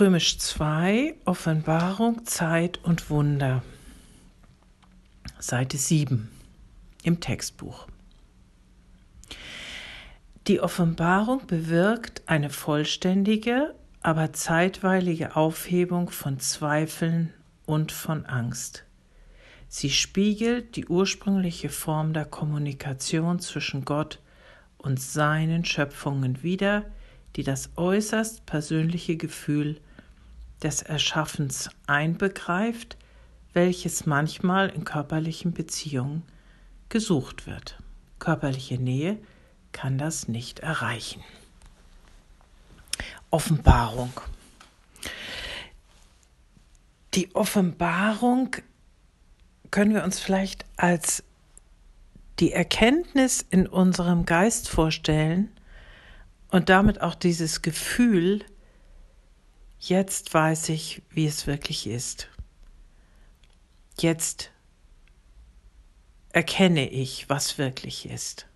Römisch 2, Offenbarung, Zeit und Wunder. Seite 7 im Textbuch. Die Offenbarung bewirkt eine vollständige, aber zeitweilige Aufhebung von Zweifeln und von Angst. Sie spiegelt die ursprüngliche Form der Kommunikation zwischen Gott und seinen Schöpfungen wider, die das äußerst persönliche Gefühl des Erschaffens einbegreift, welches manchmal in körperlichen Beziehungen gesucht wird. Körperliche Nähe kann das nicht erreichen. Offenbarung. Die Offenbarung können wir uns vielleicht als die Erkenntnis in unserem Geist vorstellen und damit auch dieses Gefühl, jetzt weiß ich, wie es wirklich ist. Jetzt erkenne ich, was wirklich ist.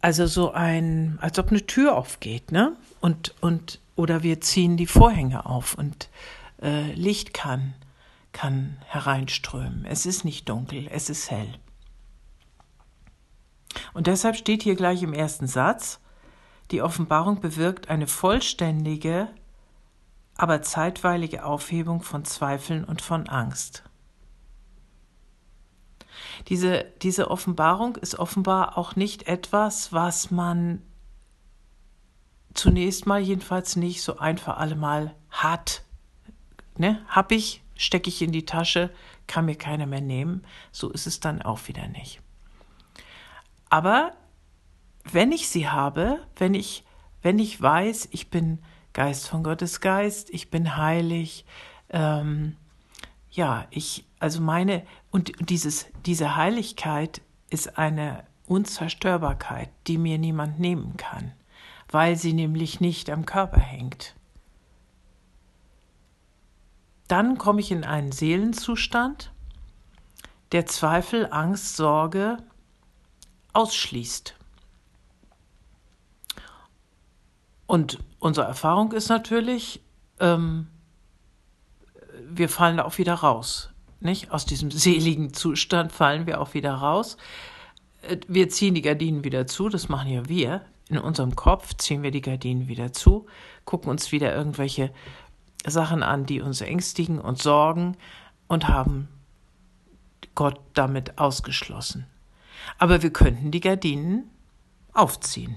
Also so ein, als ob eine Tür aufgeht, ne? Und, und, oder wir ziehen die Vorhänge auf und äh, Licht kann, kann hereinströmen. Es ist nicht dunkel, es ist hell. Und deshalb steht hier gleich im ersten Satz, die Offenbarung bewirkt eine vollständige, aber zeitweilige Aufhebung von Zweifeln und von Angst. Diese, diese Offenbarung ist offenbar auch nicht etwas, was man zunächst mal jedenfalls nicht so einfach allemal hat. Ne? Hab ich, stecke ich in die Tasche, kann mir keiner mehr nehmen. So ist es dann auch wieder nicht. Aber wenn ich sie habe, wenn ich, wenn ich weiß, ich bin Geist von Gottes Geist, ich bin heilig, ähm, ja, ich, also meine, und dieses, diese Heiligkeit ist eine Unzerstörbarkeit, die mir niemand nehmen kann, weil sie nämlich nicht am Körper hängt. Dann komme ich in einen Seelenzustand, der Zweifel, Angst, Sorge ausschließt. Und unsere Erfahrung ist natürlich, ähm, wir fallen da auch wieder raus. Nicht? Aus diesem seligen Zustand fallen wir auch wieder raus. Äh, wir ziehen die Gardinen wieder zu, das machen ja wir. In unserem Kopf ziehen wir die Gardinen wieder zu, gucken uns wieder irgendwelche Sachen an, die uns ängstigen und sorgen und haben Gott damit ausgeschlossen. Aber wir könnten die Gardinen aufziehen.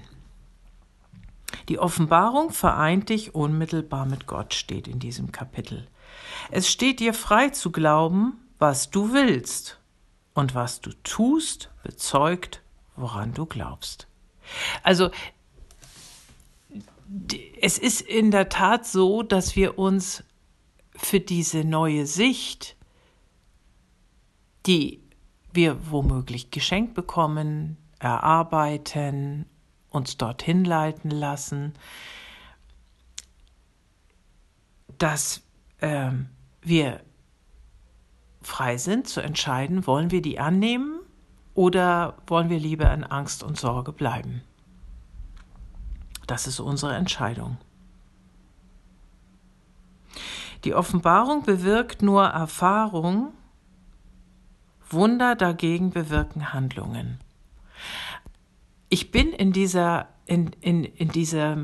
Die Offenbarung vereint dich unmittelbar mit Gott, steht in diesem Kapitel. Es steht dir frei zu glauben, was du willst, und was du tust, bezeugt, woran du glaubst. Also es ist in der Tat so, dass wir uns für diese neue Sicht, die wir womöglich geschenkt bekommen, erarbeiten, uns dorthin leiten lassen, dass äh, wir frei sind zu entscheiden, wollen wir die annehmen oder wollen wir lieber in Angst und Sorge bleiben. Das ist unsere Entscheidung. Die Offenbarung bewirkt nur Erfahrung, Wunder dagegen bewirken Handlungen. Ich bin in dieser, in, in, in dieser,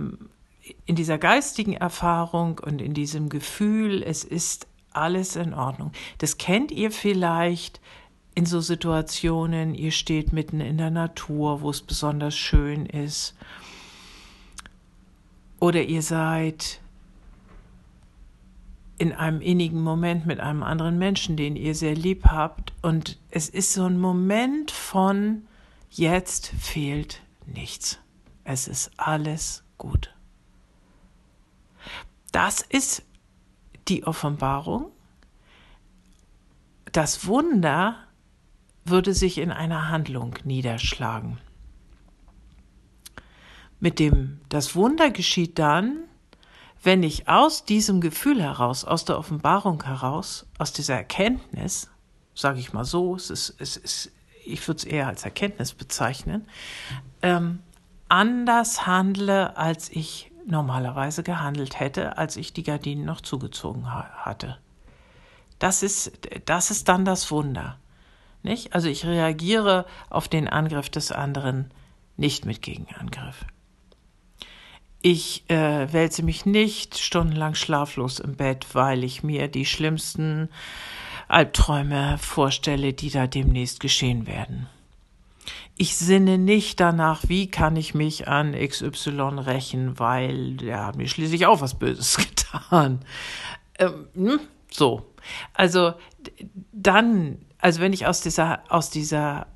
in dieser geistigen Erfahrung und in diesem Gefühl, es ist alles in Ordnung. Das kennt ihr vielleicht in so Situationen, ihr steht mitten in der Natur, wo es besonders schön ist. Oder ihr seid in einem innigen Moment mit einem anderen Menschen, den ihr sehr lieb habt. Und es ist so ein Moment von, jetzt fehlt nichts. Es ist alles gut. Das ist die Offenbarung. Das Wunder würde sich in einer Handlung niederschlagen. Mit dem, das Wunder geschieht dann, wenn ich aus diesem Gefühl heraus, aus der Offenbarung heraus, aus dieser Erkenntnis, sage ich mal so, es ist, es ist, ich würde es eher als Erkenntnis bezeichnen, ähm, anders handle, als ich normalerweise gehandelt hätte, als ich die Gardinen noch zugezogen ha hatte. Das ist, das ist dann das Wunder. Nicht? Also ich reagiere auf den Angriff des anderen nicht mit Gegenangriff. Ich äh, wälze mich nicht stundenlang schlaflos im Bett, weil ich mir die schlimmsten Albträume vorstelle, die da demnächst geschehen werden. Ich sinne nicht danach, wie kann ich mich an XY rächen, weil der hat mir schließlich auch was Böses getan. Ähm, hm, so. Also dann, also wenn ich aus dieser, aus dieser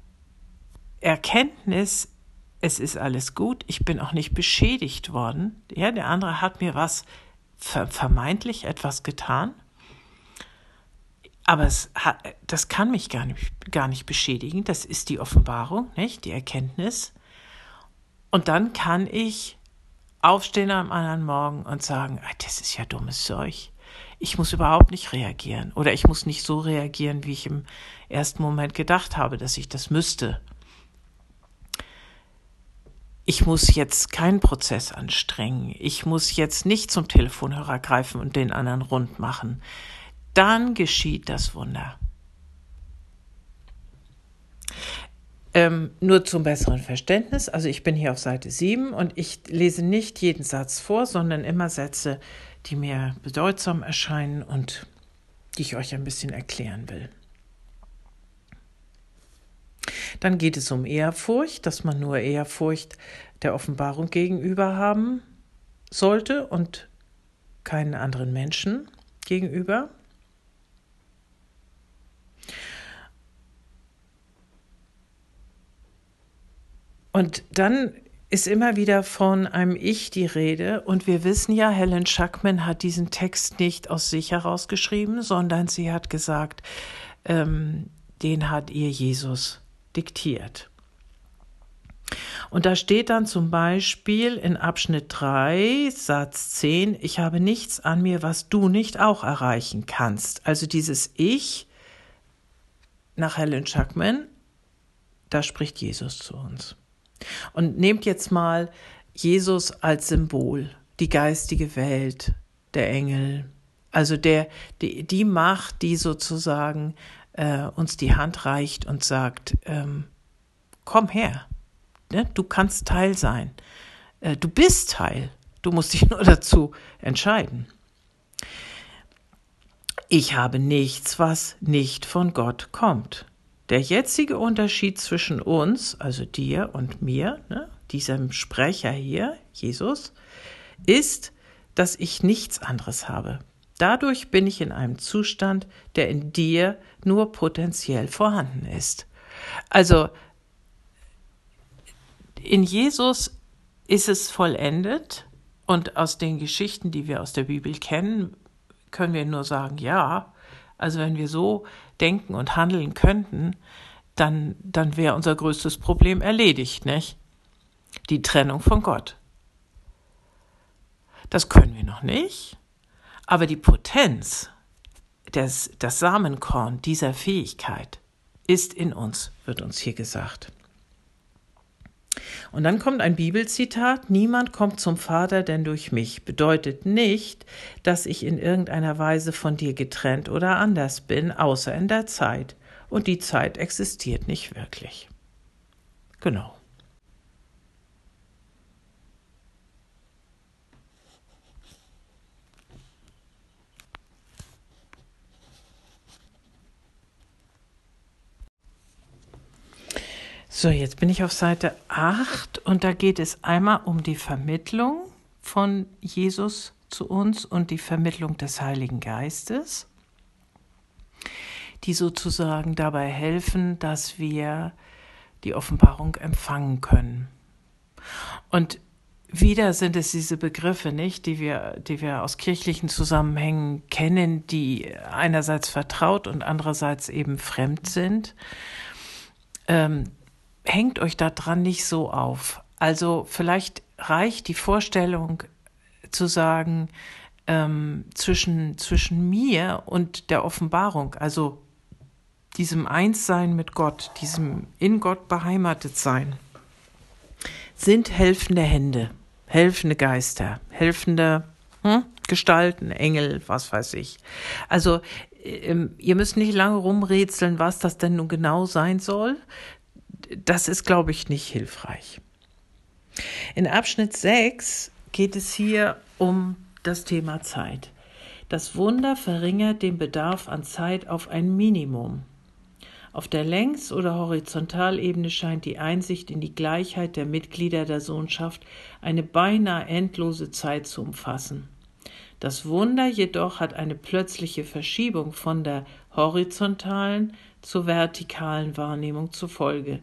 Erkenntnis, es ist alles gut, ich bin auch nicht beschädigt worden, ja, der andere hat mir was vermeintlich etwas getan, aber es hat, das kann mich gar nicht, gar nicht beschädigen. Das ist die Offenbarung, nicht? Die Erkenntnis. Und dann kann ich aufstehen am anderen Morgen und sagen, ah, das ist ja dummes Zeug. Ich muss überhaupt nicht reagieren. Oder ich muss nicht so reagieren, wie ich im ersten Moment gedacht habe, dass ich das müsste. Ich muss jetzt keinen Prozess anstrengen. Ich muss jetzt nicht zum Telefonhörer greifen und den anderen rund machen dann geschieht das Wunder. Ähm, nur zum besseren Verständnis, also ich bin hier auf Seite 7 und ich lese nicht jeden Satz vor, sondern immer Sätze, die mir bedeutsam erscheinen und die ich euch ein bisschen erklären will. Dann geht es um Ehrfurcht, dass man nur Ehrfurcht der Offenbarung gegenüber haben sollte und keinen anderen Menschen gegenüber. Und dann ist immer wieder von einem Ich die Rede. Und wir wissen ja, Helen Schuckman hat diesen Text nicht aus sich herausgeschrieben, sondern sie hat gesagt, ähm, den hat ihr Jesus diktiert. Und da steht dann zum Beispiel in Abschnitt 3, Satz 10, ich habe nichts an mir, was du nicht auch erreichen kannst. Also dieses Ich nach Helen Schuckman, da spricht Jesus zu uns. Und nehmt jetzt mal Jesus als Symbol, die geistige Welt, der Engel, also der, die, die Macht, die sozusagen äh, uns die Hand reicht und sagt, ähm, komm her, ne? du kannst Teil sein, äh, du bist Teil, du musst dich nur dazu entscheiden. Ich habe nichts, was nicht von Gott kommt. Der jetzige Unterschied zwischen uns, also dir und mir, ne, diesem Sprecher hier, Jesus, ist, dass ich nichts anderes habe. Dadurch bin ich in einem Zustand, der in dir nur potenziell vorhanden ist. Also in Jesus ist es vollendet und aus den Geschichten, die wir aus der Bibel kennen, können wir nur sagen, ja, also wenn wir so denken und handeln könnten, dann, dann wäre unser größtes Problem erledigt, nicht? Die Trennung von Gott. Das können wir noch nicht, aber die Potenz, des, das Samenkorn dieser Fähigkeit ist in uns, wird uns hier gesagt. Und dann kommt ein Bibelzitat, niemand kommt zum Vater denn durch mich, bedeutet nicht, dass ich in irgendeiner Weise von dir getrennt oder anders bin, außer in der Zeit. Und die Zeit existiert nicht wirklich. Genau. So, jetzt bin ich auf Seite 8 und da geht es einmal um die Vermittlung von Jesus zu uns und die Vermittlung des Heiligen Geistes, die sozusagen dabei helfen, dass wir die Offenbarung empfangen können. Und wieder sind es diese Begriffe, nicht, die wir, die wir aus kirchlichen Zusammenhängen kennen, die einerseits vertraut und andererseits eben fremd sind. Ähm, hängt euch daran nicht so auf. Also vielleicht reicht die Vorstellung zu sagen, ähm, zwischen, zwischen mir und der Offenbarung, also diesem Einssein mit Gott, diesem in Gott beheimatet sein, sind helfende Hände. helfende Geister, helfende hm, Gestalten, Engel, was weiß ich. Also ähm, ihr müsst nicht lange rumrätseln, was das denn nun genau sein soll. Das ist, glaube ich, nicht hilfreich. In Abschnitt 6 geht es hier um das Thema Zeit. Das Wunder verringert den Bedarf an Zeit auf ein Minimum. Auf der Längs- oder Horizontalebene scheint die Einsicht in die Gleichheit der Mitglieder der Sohnschaft eine beinahe endlose Zeit zu umfassen. Das Wunder jedoch hat eine plötzliche Verschiebung von der horizontalen zur vertikalen Wahrnehmung zur Folge.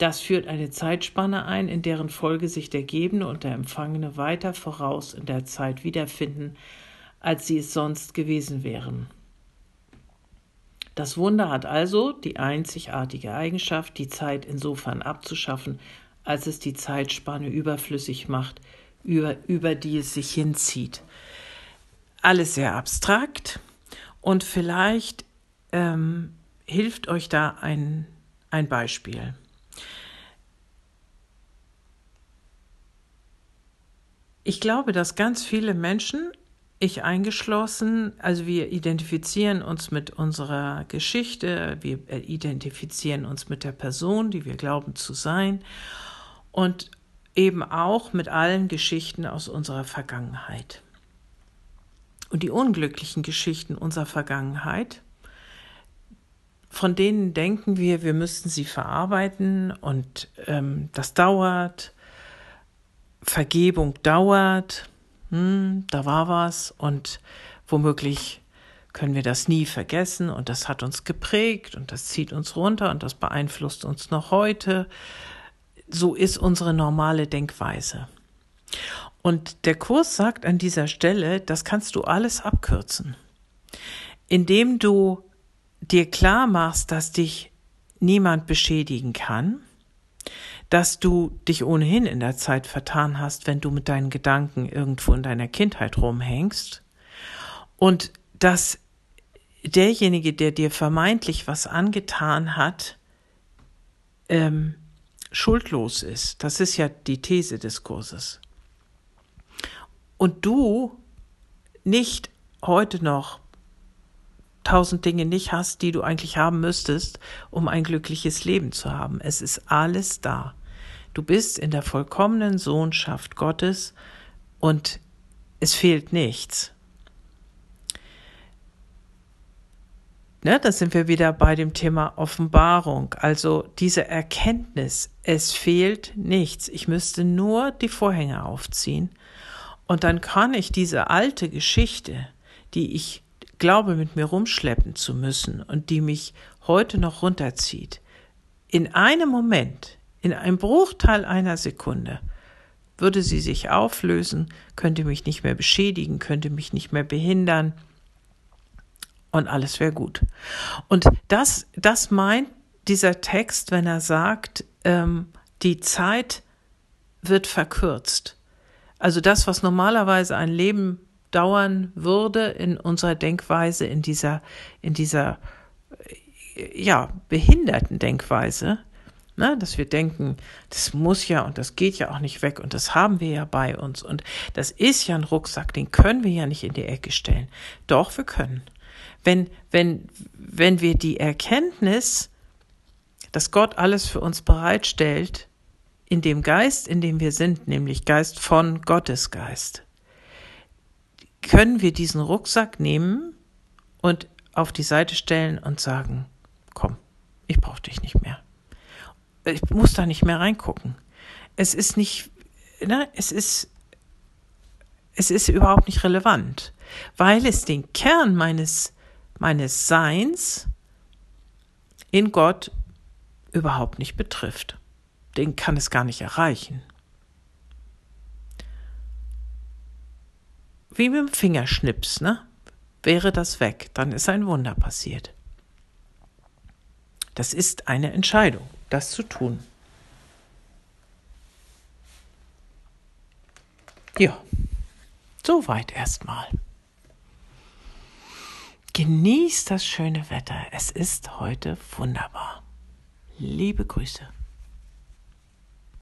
Das führt eine Zeitspanne ein, in deren Folge sich der Gebende und der Empfangene weiter voraus in der Zeit wiederfinden, als sie es sonst gewesen wären. Das Wunder hat also die einzigartige Eigenschaft, die Zeit insofern abzuschaffen, als es die Zeitspanne überflüssig macht, über, über die es sich hinzieht alles sehr abstrakt und vielleicht ähm, hilft euch da ein, ein Beispiel. Ich glaube, dass ganz viele Menschen, ich eingeschlossen, also wir identifizieren uns mit unserer Geschichte, wir identifizieren uns mit der Person, die wir glauben zu sein und eben auch mit allen Geschichten aus unserer Vergangenheit. Und die unglücklichen Geschichten unserer Vergangenheit, von denen denken wir, wir müssten sie verarbeiten und ähm, das dauert, Vergebung dauert, hm, da war was und womöglich können wir das nie vergessen und das hat uns geprägt und das zieht uns runter und das beeinflusst uns noch heute. So ist unsere normale Denkweise. Und der Kurs sagt an dieser Stelle, das kannst du alles abkürzen, indem du dir klar machst, dass dich niemand beschädigen kann, dass du dich ohnehin in der Zeit vertan hast, wenn du mit deinen Gedanken irgendwo in deiner Kindheit rumhängst und dass derjenige, der dir vermeintlich was angetan hat, ähm, schuldlos ist. Das ist ja die These des Kurses und du nicht heute noch tausend Dinge nicht hast, die du eigentlich haben müsstest, um ein glückliches Leben zu haben. Es ist alles da. Du bist in der vollkommenen Sohnschaft Gottes und es fehlt nichts. Ne, da sind wir wieder bei dem Thema Offenbarung. Also diese Erkenntnis, es fehlt nichts. Ich müsste nur die Vorhänge aufziehen und dann kann ich diese alte Geschichte, die ich glaube mit mir rumschleppen zu müssen und die mich heute noch runterzieht, in einem Moment, in einem Bruchteil einer Sekunde, würde sie sich auflösen, könnte mich nicht mehr beschädigen, könnte mich nicht mehr behindern und alles wäre gut. Und das, das meint dieser Text, wenn er sagt, ähm, die Zeit wird verkürzt. Also das, was normalerweise ein Leben dauern würde in unserer Denkweise, in dieser, in dieser, äh, ja, behinderten Denkweise, ne, dass wir denken, das muss ja und das geht ja auch nicht weg und das haben wir ja bei uns und das ist ja ein Rucksack, den können wir ja nicht in die Ecke stellen. Doch, wir können. Wenn, wenn, wenn wir die Erkenntnis, dass Gott alles für uns bereitstellt, in dem Geist, in dem wir sind, nämlich Geist von Gottes Geist, können wir diesen Rucksack nehmen und auf die Seite stellen und sagen, komm, ich brauche dich nicht mehr. Ich muss da nicht mehr reingucken. Es ist nicht, ne, es ist, es ist überhaupt nicht relevant, weil es den Kern meines, meines Seins in Gott überhaupt nicht betrifft den kann es gar nicht erreichen. Wie mit dem Fingerschnips, ne? Wäre das weg, dann ist ein Wunder passiert. Das ist eine Entscheidung, das zu tun. Ja, soweit erstmal. Genießt das schöne Wetter. Es ist heute wunderbar. Liebe Grüße.